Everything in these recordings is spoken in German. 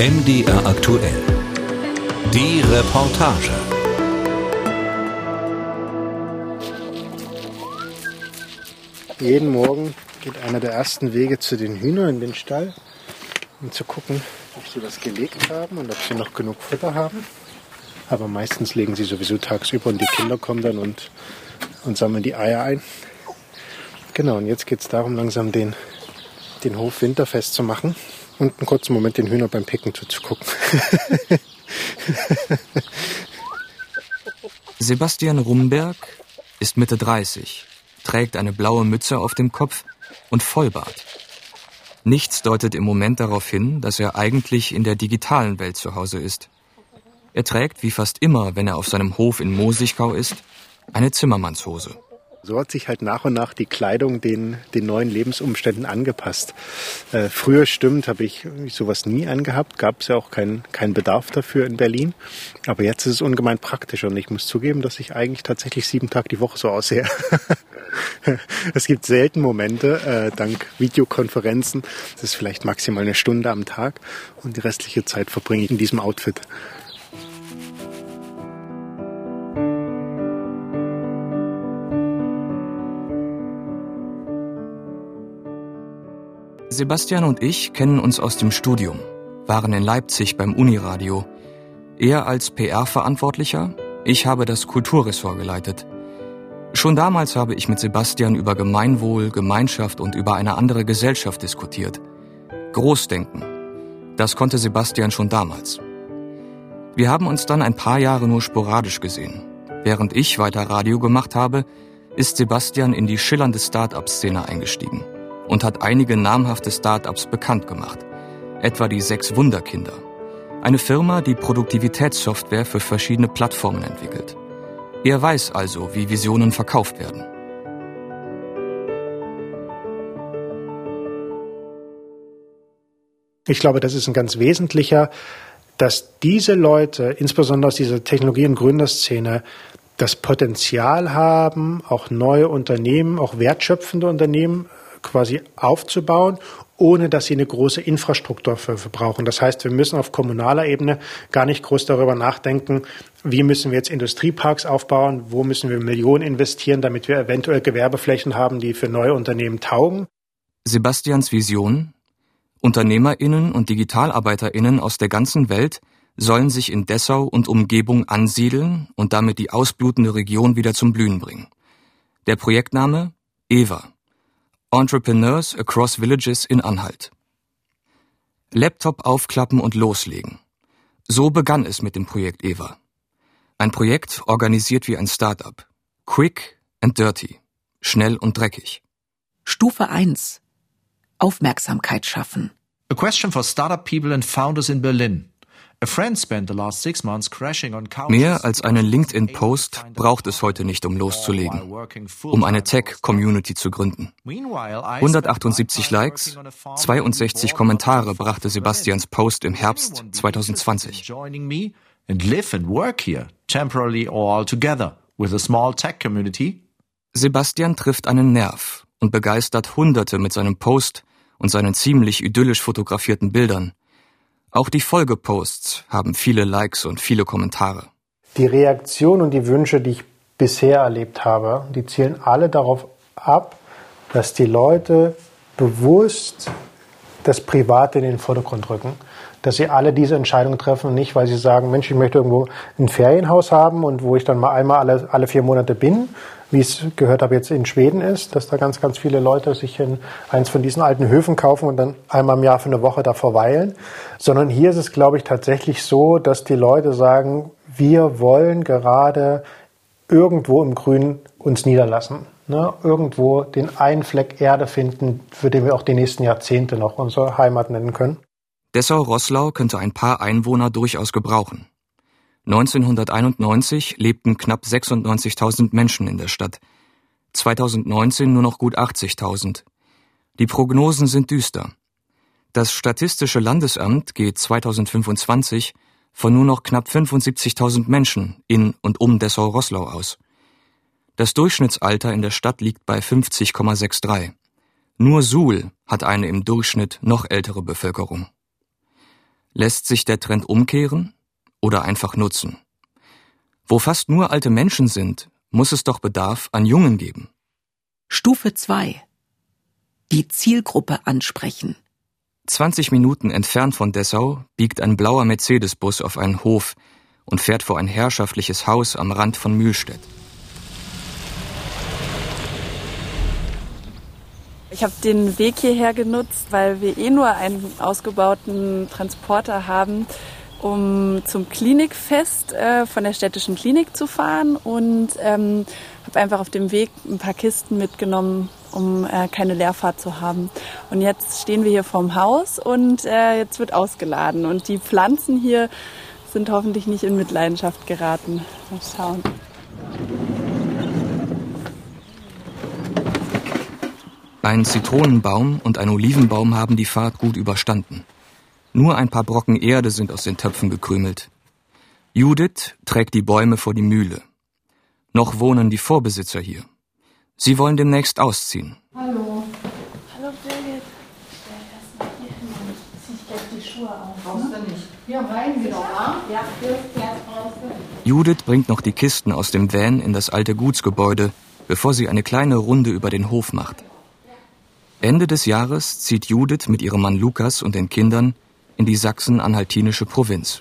MDR aktuell. Die Reportage. Jeden Morgen geht einer der ersten Wege zu den Hühnern in den Stall, um zu gucken, ob sie was gelegt haben und ob sie noch genug Futter haben. Aber meistens legen sie sowieso tagsüber und die Kinder kommen dann und, und sammeln die Eier ein. Genau, und jetzt geht es darum, langsam den, den Hof winterfest zu machen und einen kurzen Moment den Hühner beim Picken zuzugucken. Sebastian Rumberg ist Mitte 30, trägt eine blaue Mütze auf dem Kopf und Vollbart. Nichts deutet im Moment darauf hin, dass er eigentlich in der digitalen Welt zu Hause ist. Er trägt, wie fast immer, wenn er auf seinem Hof in Mosigkau ist, eine Zimmermannshose. So hat sich halt nach und nach die Kleidung den, den neuen Lebensumständen angepasst. Äh, früher stimmt, habe ich sowas nie angehabt, gab es ja auch keinen kein Bedarf dafür in Berlin. Aber jetzt ist es ungemein praktisch und ich muss zugeben, dass ich eigentlich tatsächlich sieben Tage die Woche so aussehe. es gibt selten Momente, äh, dank Videokonferenzen, das ist vielleicht maximal eine Stunde am Tag und die restliche Zeit verbringe ich in diesem Outfit. Sebastian und ich kennen uns aus dem Studium, waren in Leipzig beim Uniradio. Er als PR-Verantwortlicher, ich habe das Kulturressort geleitet. Schon damals habe ich mit Sebastian über Gemeinwohl, Gemeinschaft und über eine andere Gesellschaft diskutiert. Großdenken. Das konnte Sebastian schon damals. Wir haben uns dann ein paar Jahre nur sporadisch gesehen. Während ich weiter Radio gemacht habe, ist Sebastian in die schillernde Start-up-Szene eingestiegen und hat einige namhafte Start-ups bekannt gemacht, etwa die Sechs Wunderkinder, eine Firma, die Produktivitätssoftware für verschiedene Plattformen entwickelt. Er weiß also, wie Visionen verkauft werden. Ich glaube, das ist ein ganz wesentlicher, dass diese Leute, insbesondere aus dieser Technologie- und Gründerszene, das Potenzial haben, auch neue Unternehmen, auch wertschöpfende Unternehmen quasi aufzubauen, ohne dass sie eine große Infrastruktur für, für brauchen. Das heißt, wir müssen auf kommunaler Ebene gar nicht groß darüber nachdenken, wie müssen wir jetzt Industrieparks aufbauen, wo müssen wir Millionen investieren, damit wir eventuell Gewerbeflächen haben, die für neue Unternehmen taugen. Sebastians Vision Unternehmerinnen und Digitalarbeiterinnen aus der ganzen Welt sollen sich in Dessau und Umgebung ansiedeln und damit die ausblutende Region wieder zum Blühen bringen. Der Projektname EVA Entrepreneurs Across Villages in Anhalt. Laptop aufklappen und loslegen. So begann es mit dem Projekt Eva. Ein Projekt organisiert wie ein Startup. Quick and dirty. Schnell und dreckig. Stufe 1. Aufmerksamkeit schaffen. A question for startup people and founders in Berlin. Mehr als einen LinkedIn-Post braucht es heute nicht, um loszulegen, um eine Tech-Community zu gründen. 178 Likes, 62 Kommentare brachte Sebastians Post im Herbst 2020. Sebastian trifft einen Nerv und begeistert Hunderte mit seinem Post und seinen ziemlich idyllisch fotografierten Bildern. Auch die Folgeposts haben viele Likes und viele Kommentare. Die Reaktionen und die Wünsche, die ich bisher erlebt habe, die zielen alle darauf ab, dass die Leute bewusst das Private in den Vordergrund rücken. Dass sie alle diese Entscheidungen treffen, nicht weil sie sagen, Mensch, ich möchte irgendwo ein Ferienhaus haben und wo ich dann mal einmal alle, alle vier Monate bin, wie es gehört habe jetzt in Schweden ist, dass da ganz, ganz viele Leute sich in eins von diesen alten Höfen kaufen und dann einmal im Jahr für eine Woche da verweilen, sondern hier ist es, glaube ich, tatsächlich so, dass die Leute sagen, wir wollen gerade irgendwo im Grün uns niederlassen. Ne? Irgendwo den einen Fleck Erde finden, für den wir auch die nächsten Jahrzehnte noch unsere Heimat nennen können. Dessau-Rosslau könnte ein paar Einwohner durchaus gebrauchen. 1991 lebten knapp 96.000 Menschen in der Stadt, 2019 nur noch gut 80.000. Die Prognosen sind düster. Das Statistische Landesamt geht 2025 von nur noch knapp 75.000 Menschen in und um Dessau-Rosslau aus. Das Durchschnittsalter in der Stadt liegt bei 50,63. Nur Suhl hat eine im Durchschnitt noch ältere Bevölkerung. Lässt sich der Trend umkehren oder einfach nutzen? Wo fast nur alte Menschen sind, muss es doch Bedarf an Jungen geben. Stufe 2. Die Zielgruppe ansprechen. 20 Minuten entfernt von Dessau biegt ein blauer Mercedes-Bus auf einen Hof und fährt vor ein herrschaftliches Haus am Rand von Mühlstedt. Ich habe den Weg hierher genutzt, weil wir eh nur einen ausgebauten Transporter haben, um zum Klinikfest äh, von der städtischen Klinik zu fahren und ähm, habe einfach auf dem Weg ein paar Kisten mitgenommen, um äh, keine Leerfahrt zu haben. Und jetzt stehen wir hier vorm Haus und äh, jetzt wird ausgeladen und die Pflanzen hier sind hoffentlich nicht in Mitleidenschaft geraten. Mal schauen. Ein Zitronenbaum und ein Olivenbaum haben die Fahrt gut überstanden. Nur ein paar Brocken Erde sind aus den Töpfen gekrümelt. Judith trägt die Bäume vor die Mühle. Noch wohnen die Vorbesitzer hier. Sie wollen demnächst ausziehen. Hallo. Hallo Birgit. Stell erst mal hier hin, zieh ich gleich die Schuhe auf. Brauchst du nicht. Ja, rein wieder, Ja, hier Judith bringt noch die Kisten aus dem Van in das alte Gutsgebäude, bevor sie eine kleine Runde über den Hof macht. Ende des Jahres zieht Judith mit ihrem Mann Lukas und den Kindern in die sachsen-anhaltinische Provinz.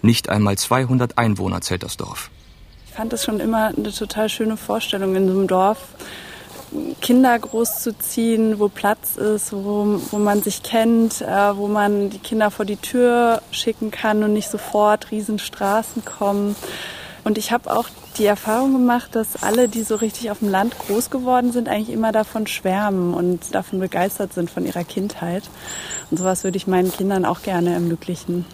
Nicht einmal 200 Einwohner zählt das Dorf. Ich fand es schon immer eine total schöne Vorstellung in so einem Dorf, Kinder großzuziehen, wo Platz ist, wo, wo man sich kennt, äh, wo man die Kinder vor die Tür schicken kann und nicht sofort Riesenstraßen kommen. Und ich habe auch die Erfahrung gemacht, dass alle, die so richtig auf dem Land groß geworden sind, eigentlich immer davon schwärmen und davon begeistert sind von ihrer Kindheit. Und sowas würde ich meinen Kindern auch gerne ermöglichen.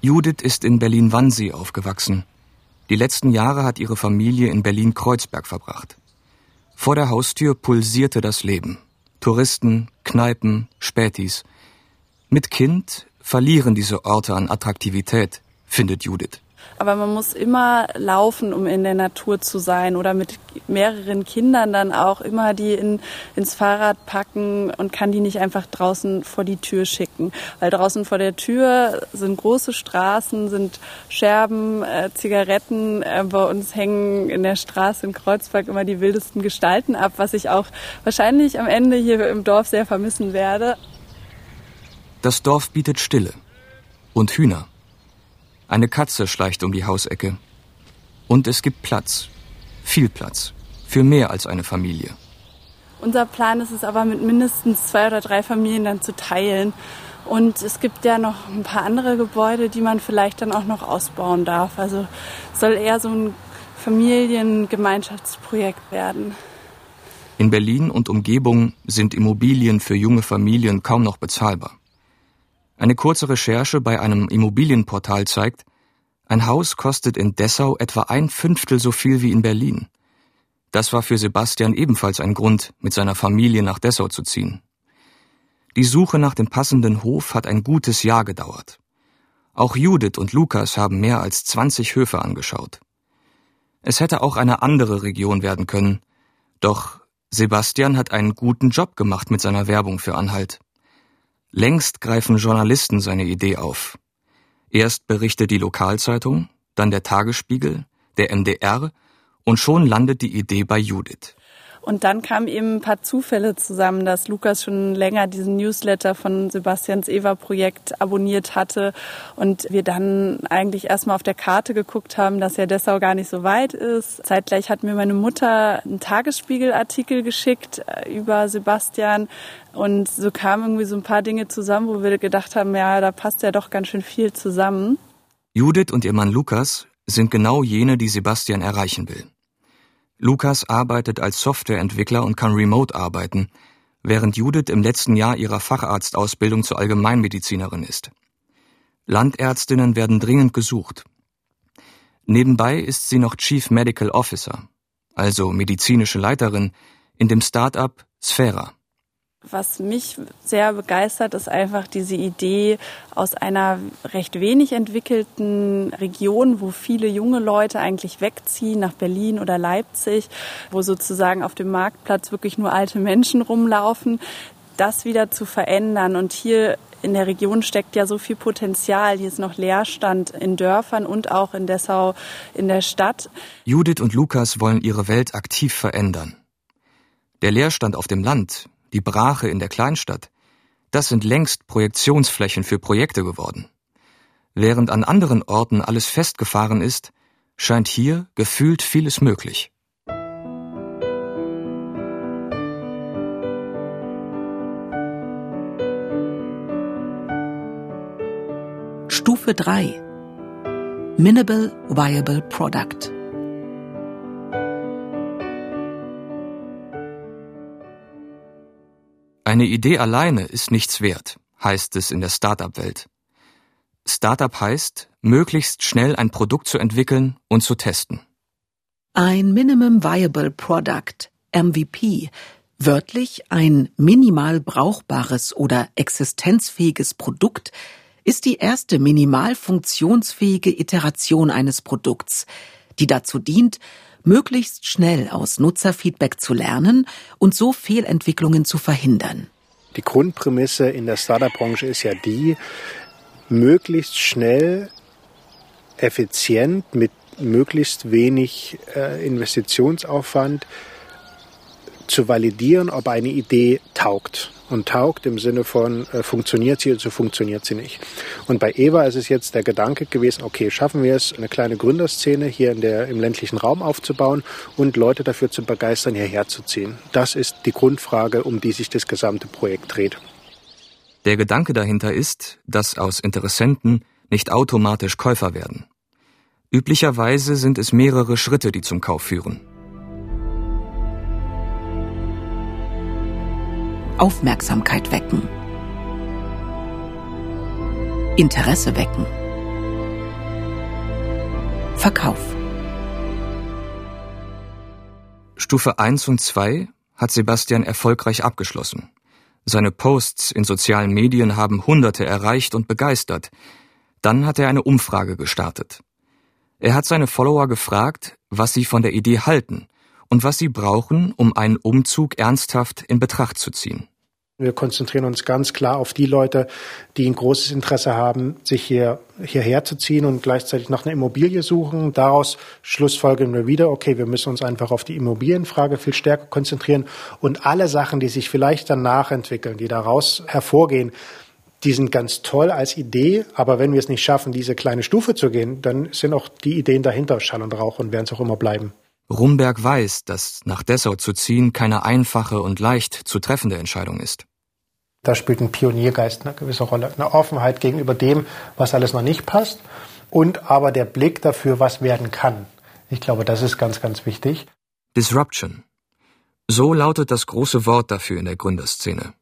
Judith ist in Berlin-Wannsee aufgewachsen. Die letzten Jahre hat ihre Familie in Berlin-Kreuzberg verbracht. Vor der Haustür pulsierte das Leben. Touristen, Kneipen, Spätis. Mit Kind verlieren diese Orte an Attraktivität, findet Judith. Aber man muss immer laufen, um in der Natur zu sein oder mit mehreren Kindern dann auch immer die in, ins Fahrrad packen und kann die nicht einfach draußen vor die Tür schicken. Weil draußen vor der Tür sind große Straßen, sind Scherben, äh, Zigaretten. Äh, bei uns hängen in der Straße in Kreuzberg immer die wildesten Gestalten ab, was ich auch wahrscheinlich am Ende hier im Dorf sehr vermissen werde. Das Dorf bietet Stille und Hühner. Eine Katze schleicht um die Hausecke. Und es gibt Platz. Viel Platz. Für mehr als eine Familie. Unser Plan ist es aber, mit mindestens zwei oder drei Familien dann zu teilen. Und es gibt ja noch ein paar andere Gebäude, die man vielleicht dann auch noch ausbauen darf. Also soll eher so ein Familiengemeinschaftsprojekt werden. In Berlin und Umgebung sind Immobilien für junge Familien kaum noch bezahlbar. Eine kurze Recherche bei einem Immobilienportal zeigt, ein Haus kostet in Dessau etwa ein Fünftel so viel wie in Berlin. Das war für Sebastian ebenfalls ein Grund, mit seiner Familie nach Dessau zu ziehen. Die Suche nach dem passenden Hof hat ein gutes Jahr gedauert. Auch Judith und Lukas haben mehr als 20 Höfe angeschaut. Es hätte auch eine andere Region werden können, doch Sebastian hat einen guten Job gemacht mit seiner Werbung für Anhalt. Längst greifen Journalisten seine Idee auf. Erst berichtet die Lokalzeitung, dann der Tagesspiegel, der MDR und schon landet die Idee bei Judith. Und dann kamen eben ein paar Zufälle zusammen, dass Lukas schon länger diesen Newsletter von Sebastians Eva-Projekt abonniert hatte und wir dann eigentlich erstmal auf der Karte geguckt haben, dass ja Dessau gar nicht so weit ist. Zeitgleich hat mir meine Mutter einen Tagesspiegel-Artikel geschickt äh, über Sebastian und so kamen irgendwie so ein paar Dinge zusammen, wo wir gedacht haben, ja, da passt ja doch ganz schön viel zusammen. Judith und ihr Mann Lukas sind genau jene, die Sebastian erreichen will. Lukas arbeitet als Softwareentwickler und kann remote arbeiten, während Judith im letzten Jahr ihrer Facharztausbildung zur Allgemeinmedizinerin ist. Landärztinnen werden dringend gesucht. Nebenbei ist sie noch Chief Medical Officer, also medizinische Leiterin, in dem Start-up Sphera. Was mich sehr begeistert, ist einfach diese Idee aus einer recht wenig entwickelten Region, wo viele junge Leute eigentlich wegziehen nach Berlin oder Leipzig, wo sozusagen auf dem Marktplatz wirklich nur alte Menschen rumlaufen, das wieder zu verändern und hier in der Region steckt ja so viel Potenzial. Hier ist noch Leerstand in Dörfern und auch in Dessau in der Stadt. Judith und Lukas wollen ihre Welt aktiv verändern. Der Leerstand auf dem Land, die Brache in der Kleinstadt, das sind längst Projektionsflächen für Projekte geworden. Während an anderen Orten alles festgefahren ist, scheint hier gefühlt vieles möglich. Stufe 3 Minimal Viable Product Eine Idee alleine ist nichts wert, heißt es in der Startup-Welt. Startup heißt, möglichst schnell ein Produkt zu entwickeln und zu testen. Ein Minimum Viable Product, MVP, wörtlich ein minimal brauchbares oder existenzfähiges Produkt, ist die erste minimal funktionsfähige Iteration eines Produkts, die dazu dient, möglichst schnell aus Nutzerfeedback zu lernen und so Fehlentwicklungen zu verhindern. Die Grundprämisse in der Startup-Branche ist ja die, möglichst schnell, effizient, mit möglichst wenig äh, Investitionsaufwand zu validieren, ob eine Idee taugt und taugt im Sinne von äh, funktioniert sie oder so funktioniert sie nicht. Und bei Eva ist es jetzt der Gedanke gewesen, okay, schaffen wir es, eine kleine Gründerszene hier in der, im ländlichen Raum aufzubauen und Leute dafür zu begeistern, hierher zu ziehen. Das ist die Grundfrage, um die sich das gesamte Projekt dreht. Der Gedanke dahinter ist, dass aus Interessenten nicht automatisch Käufer werden. Üblicherweise sind es mehrere Schritte, die zum Kauf führen. Aufmerksamkeit wecken. Interesse wecken. Verkauf. Stufe 1 und 2 hat Sebastian erfolgreich abgeschlossen. Seine Posts in sozialen Medien haben Hunderte erreicht und begeistert. Dann hat er eine Umfrage gestartet. Er hat seine Follower gefragt, was sie von der Idee halten und was sie brauchen, um einen Umzug ernsthaft in Betracht zu ziehen. Wir konzentrieren uns ganz klar auf die Leute, die ein großes Interesse haben, sich hier hierher zu ziehen und gleichzeitig nach einer Immobilie suchen. Daraus schlussfolgern wir wieder, okay, wir müssen uns einfach auf die Immobilienfrage viel stärker konzentrieren und alle Sachen, die sich vielleicht danach entwickeln, die daraus hervorgehen, die sind ganz toll als Idee, aber wenn wir es nicht schaffen, diese kleine Stufe zu gehen, dann sind auch die Ideen dahinter Schall und Rauch und werden es auch immer bleiben. Rumberg weiß, dass nach Dessau zu ziehen keine einfache und leicht zu treffende Entscheidung ist. Da spielt ein Pioniergeist eine gewisse Rolle. Eine Offenheit gegenüber dem, was alles noch nicht passt und aber der Blick dafür, was werden kann. Ich glaube, das ist ganz, ganz wichtig. Disruption. So lautet das große Wort dafür in der Gründerszene.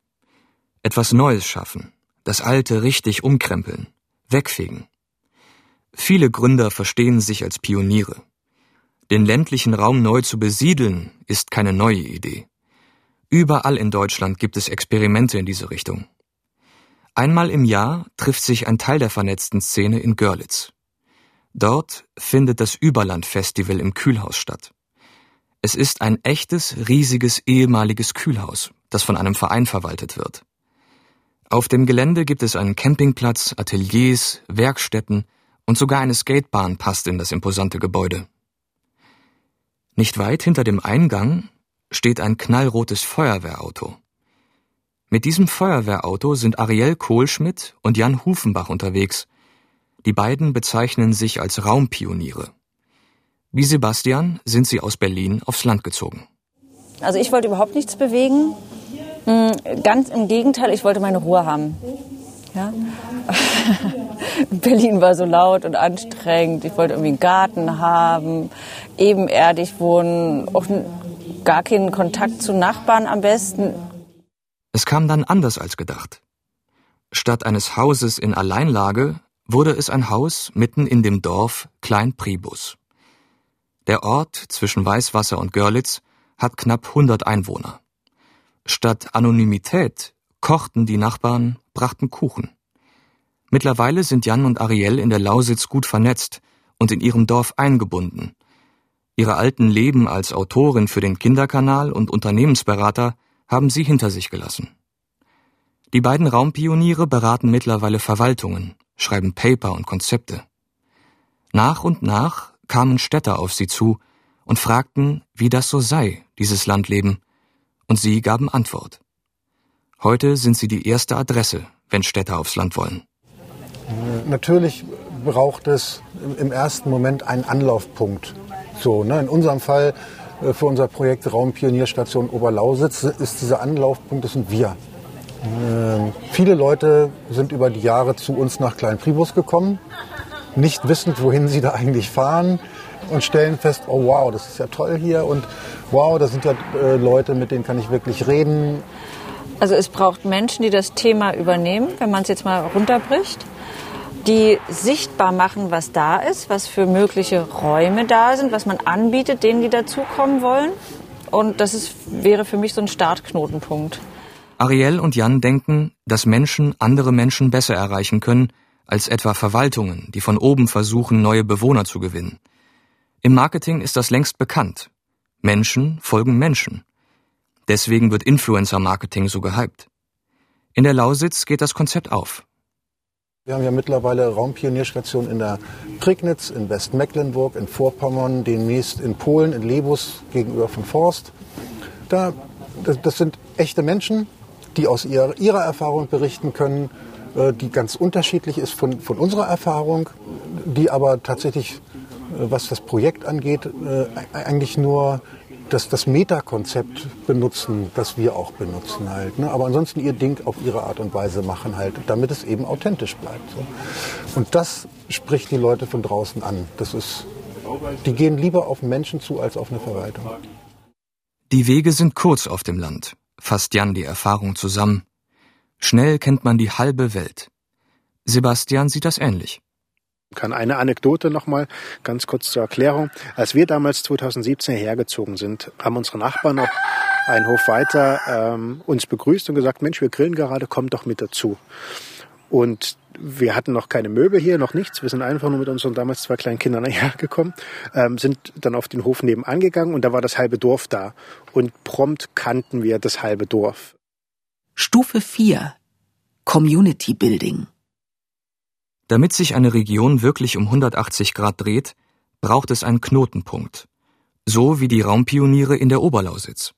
Etwas Neues schaffen, das Alte richtig umkrempeln, wegfegen. Viele Gründer verstehen sich als Pioniere. Den ländlichen Raum neu zu besiedeln, ist keine neue Idee. Überall in Deutschland gibt es Experimente in diese Richtung. Einmal im Jahr trifft sich ein Teil der vernetzten Szene in Görlitz. Dort findet das Überland-Festival im Kühlhaus statt. Es ist ein echtes, riesiges ehemaliges Kühlhaus, das von einem Verein verwaltet wird. Auf dem Gelände gibt es einen Campingplatz, Ateliers, Werkstätten und sogar eine Skatebahn passt in das imposante Gebäude. Nicht weit hinter dem Eingang steht ein knallrotes Feuerwehrauto. Mit diesem Feuerwehrauto sind Ariel Kohlschmidt und Jan Hufenbach unterwegs. Die beiden bezeichnen sich als Raumpioniere. Wie Sebastian sind sie aus Berlin aufs Land gezogen. Also ich wollte überhaupt nichts bewegen. Hm, ganz im Gegenteil, ich wollte meine Ruhe haben. Ja? Berlin war so laut und anstrengend. Ich wollte irgendwie einen Garten haben, ebenerdig wohnen, auch gar keinen Kontakt zu Nachbarn am besten. Es kam dann anders als gedacht. Statt eines Hauses in Alleinlage wurde es ein Haus mitten in dem Dorf Klein Pribus. Der Ort zwischen Weißwasser und Görlitz hat knapp 100 Einwohner. Statt Anonymität kochten die Nachbarn, brachten Kuchen. Mittlerweile sind Jan und Ariel in der Lausitz gut vernetzt und in ihrem Dorf eingebunden Ihre alten Leben als Autorin für den Kinderkanal und Unternehmensberater haben sie hinter sich gelassen. Die beiden Raumpioniere beraten mittlerweile Verwaltungen, schreiben Paper und Konzepte. Nach und nach kamen Städter auf sie zu und fragten, wie das so sei, dieses Landleben, und sie gaben Antwort. Heute sind sie die erste Adresse, wenn Städter aufs Land wollen. Natürlich braucht es im ersten Moment einen Anlaufpunkt. So, ne? In unserem Fall äh, für unser Projekt Raumpionierstation Oberlausitz ist dieser Anlaufpunkt, das sind wir. Ähm, viele Leute sind über die Jahre zu uns nach Klein-Pribus gekommen, nicht wissend, wohin sie da eigentlich fahren und stellen fest, oh wow, das ist ja toll hier und wow, das sind ja äh, Leute, mit denen kann ich wirklich reden. Also es braucht Menschen, die das Thema übernehmen, wenn man es jetzt mal runterbricht, die sichtbar machen, was da ist, was für mögliche Räume da sind, was man anbietet, denen, die dazukommen wollen. Und das ist, wäre für mich so ein Startknotenpunkt. Ariel und Jan denken, dass Menschen andere Menschen besser erreichen können, als etwa Verwaltungen, die von oben versuchen, neue Bewohner zu gewinnen. Im Marketing ist das längst bekannt. Menschen folgen Menschen. Deswegen wird Influencer-Marketing so gehypt. In der Lausitz geht das Konzept auf. Wir haben ja mittlerweile Raumpionierstationen in der Prignitz, in Westmecklenburg, in Vorpommern, demnächst in Polen, in Lebus gegenüber von Forst. Da, das, sind echte Menschen, die aus ihrer, ihrer Erfahrung berichten können, äh, die ganz unterschiedlich ist von, von unserer Erfahrung, die aber tatsächlich, äh, was das Projekt angeht, äh, eigentlich nur das, das Metakonzept benutzen, das wir auch benutzen halt. Ne? Aber ansonsten ihr Ding auf ihre Art und Weise machen halt, damit es eben authentisch bleibt. So. Und das spricht die Leute von draußen an. Das ist, die gehen lieber auf Menschen zu als auf eine Verwaltung. Die Wege sind kurz auf dem Land fasst Jan die Erfahrung zusammen. Schnell kennt man die halbe Welt. Sebastian sieht das ähnlich. Kann eine Anekdote nochmal ganz kurz zur Erklärung. Als wir damals 2017 hergezogen sind, haben unsere Nachbarn noch einen Hof weiter ähm, uns begrüßt und gesagt, Mensch, wir grillen gerade, kommt doch mit dazu. Und wir hatten noch keine Möbel hier, noch nichts. Wir sind einfach nur mit unseren damals zwei kleinen Kindern hergekommen, ähm, sind dann auf den Hof nebenan gegangen und da war das halbe Dorf da. Und prompt kannten wir das halbe Dorf. Stufe 4 Community Building Damit sich eine Region wirklich um 180 Grad dreht, braucht es einen Knotenpunkt. So wie die Raumpioniere in der Oberlausitz.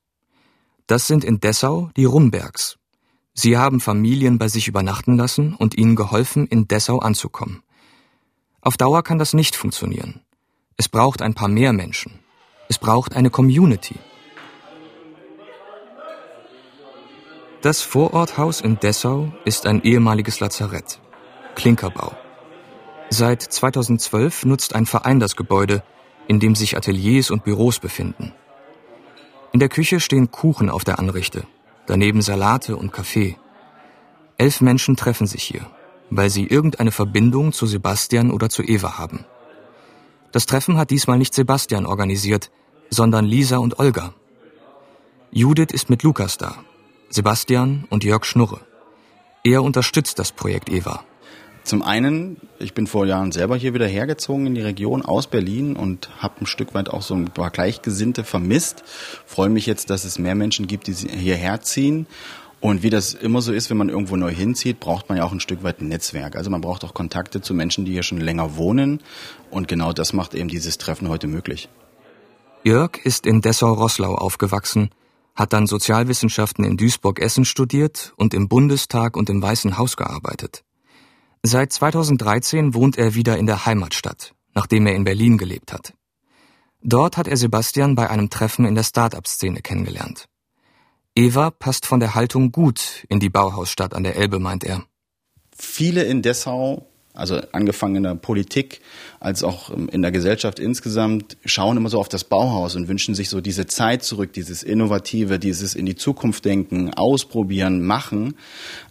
Das sind in Dessau die Rumbergs, Sie haben Familien bei sich übernachten lassen und ihnen geholfen, in Dessau anzukommen. Auf Dauer kann das nicht funktionieren. Es braucht ein paar mehr Menschen. Es braucht eine Community. Das Vororthaus in Dessau ist ein ehemaliges Lazarett. Klinkerbau. Seit 2012 nutzt ein Verein das Gebäude, in dem sich Ateliers und Büros befinden. In der Küche stehen Kuchen auf der Anrichte daneben Salate und Kaffee. Elf Menschen treffen sich hier, weil sie irgendeine Verbindung zu Sebastian oder zu Eva haben. Das Treffen hat diesmal nicht Sebastian organisiert, sondern Lisa und Olga. Judith ist mit Lukas da, Sebastian und Jörg Schnurre. Er unterstützt das Projekt Eva. Zum einen, ich bin vor Jahren selber hier wieder hergezogen in die Region aus Berlin und habe ein Stück weit auch so ein paar Gleichgesinnte vermisst. Freue mich jetzt, dass es mehr Menschen gibt, die hierher ziehen. Und wie das immer so ist, wenn man irgendwo neu hinzieht, braucht man ja auch ein Stück weit ein Netzwerk. Also man braucht auch Kontakte zu Menschen, die hier schon länger wohnen. Und genau das macht eben dieses Treffen heute möglich. Jörg ist in Dessau-Rosslau aufgewachsen, hat dann Sozialwissenschaften in Duisburg-Essen studiert und im Bundestag und im Weißen Haus gearbeitet. Seit 2013 wohnt er wieder in der Heimatstadt, nachdem er in Berlin gelebt hat. Dort hat er Sebastian bei einem Treffen in der Start-up-Szene kennengelernt. Eva passt von der Haltung gut in die Bauhausstadt an der Elbe, meint er. Viele in Dessau also angefangen in der Politik als auch in der Gesellschaft insgesamt, schauen immer so auf das Bauhaus und wünschen sich so diese Zeit zurück, dieses Innovative, dieses in die Zukunft denken, ausprobieren, machen.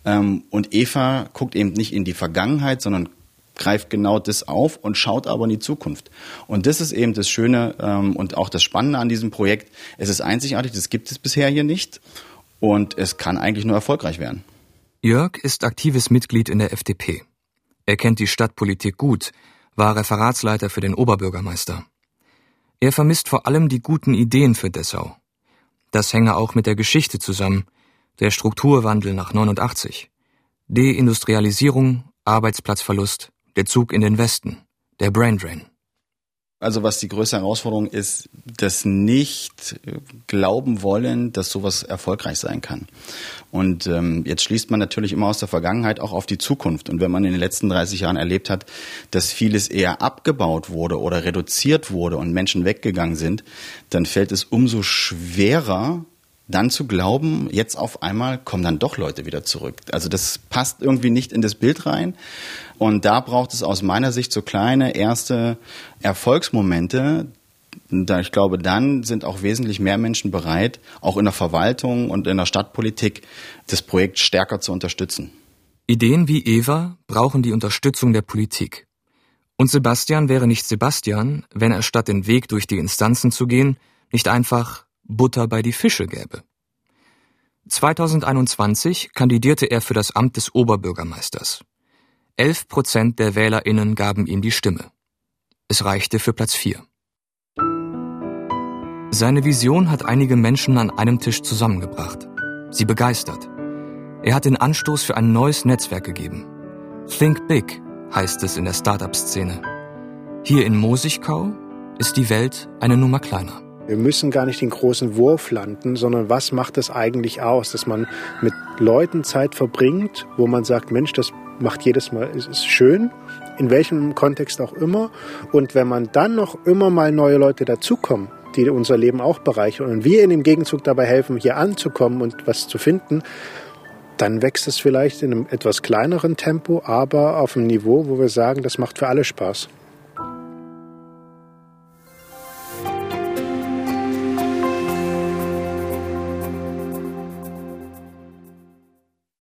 Ähm, und Eva guckt eben nicht in die Vergangenheit, sondern greift genau das auf und schaut aber in die Zukunft. Und das ist eben das Schöne ähm, und auch das Spannende an diesem Projekt. Es ist einzigartig, das gibt es bisher hier nicht und es kann eigentlich nur erfolgreich werden. Jörg ist aktives Mitglied in der FDP. Er kennt die Stadtpolitik gut, war Referatsleiter für den Oberbürgermeister. Er vermisst vor allem die guten Ideen für Dessau. Das hänge auch mit der Geschichte zusammen, der Strukturwandel nach 89, Deindustrialisierung, Arbeitsplatzverlust, der Zug in den Westen, der Braindrain. Also was die größte Herausforderung ist, das nicht glauben wollen, dass sowas erfolgreich sein kann. Und ähm, jetzt schließt man natürlich immer aus der Vergangenheit auch auf die Zukunft. Und wenn man in den letzten 30 Jahren erlebt hat, dass vieles eher abgebaut wurde oder reduziert wurde und Menschen weggegangen sind, dann fällt es umso schwerer, dann zu glauben, jetzt auf einmal kommen dann doch Leute wieder zurück. Also das passt irgendwie nicht in das Bild rein. Und da braucht es aus meiner Sicht so kleine erste Erfolgsmomente. Da ich glaube, dann sind auch wesentlich mehr Menschen bereit, auch in der Verwaltung und in der Stadtpolitik das Projekt stärker zu unterstützen. Ideen wie Eva brauchen die Unterstützung der Politik. Und Sebastian wäre nicht Sebastian, wenn er statt den Weg durch die Instanzen zu gehen, nicht einfach Butter bei die Fische gäbe. 2021 kandidierte er für das Amt des Oberbürgermeisters. Elf Prozent der WählerInnen gaben ihm die Stimme. Es reichte für Platz vier. Seine Vision hat einige Menschen an einem Tisch zusammengebracht. Sie begeistert. Er hat den Anstoß für ein neues Netzwerk gegeben. Think Big heißt es in der Startup-Szene. Hier in Mosigkau ist die Welt eine Nummer kleiner. Wir müssen gar nicht den großen Wurf landen, sondern was macht es eigentlich aus, dass man mit Leuten Zeit verbringt, wo man sagt, Mensch, das macht jedes Mal, es ist schön, in welchem Kontext auch immer. Und wenn man dann noch immer mal neue Leute dazukommen, die unser Leben auch bereichern und wir in dem Gegenzug dabei helfen, hier anzukommen und was zu finden, dann wächst es vielleicht in einem etwas kleineren Tempo, aber auf einem Niveau, wo wir sagen, das macht für alle Spaß.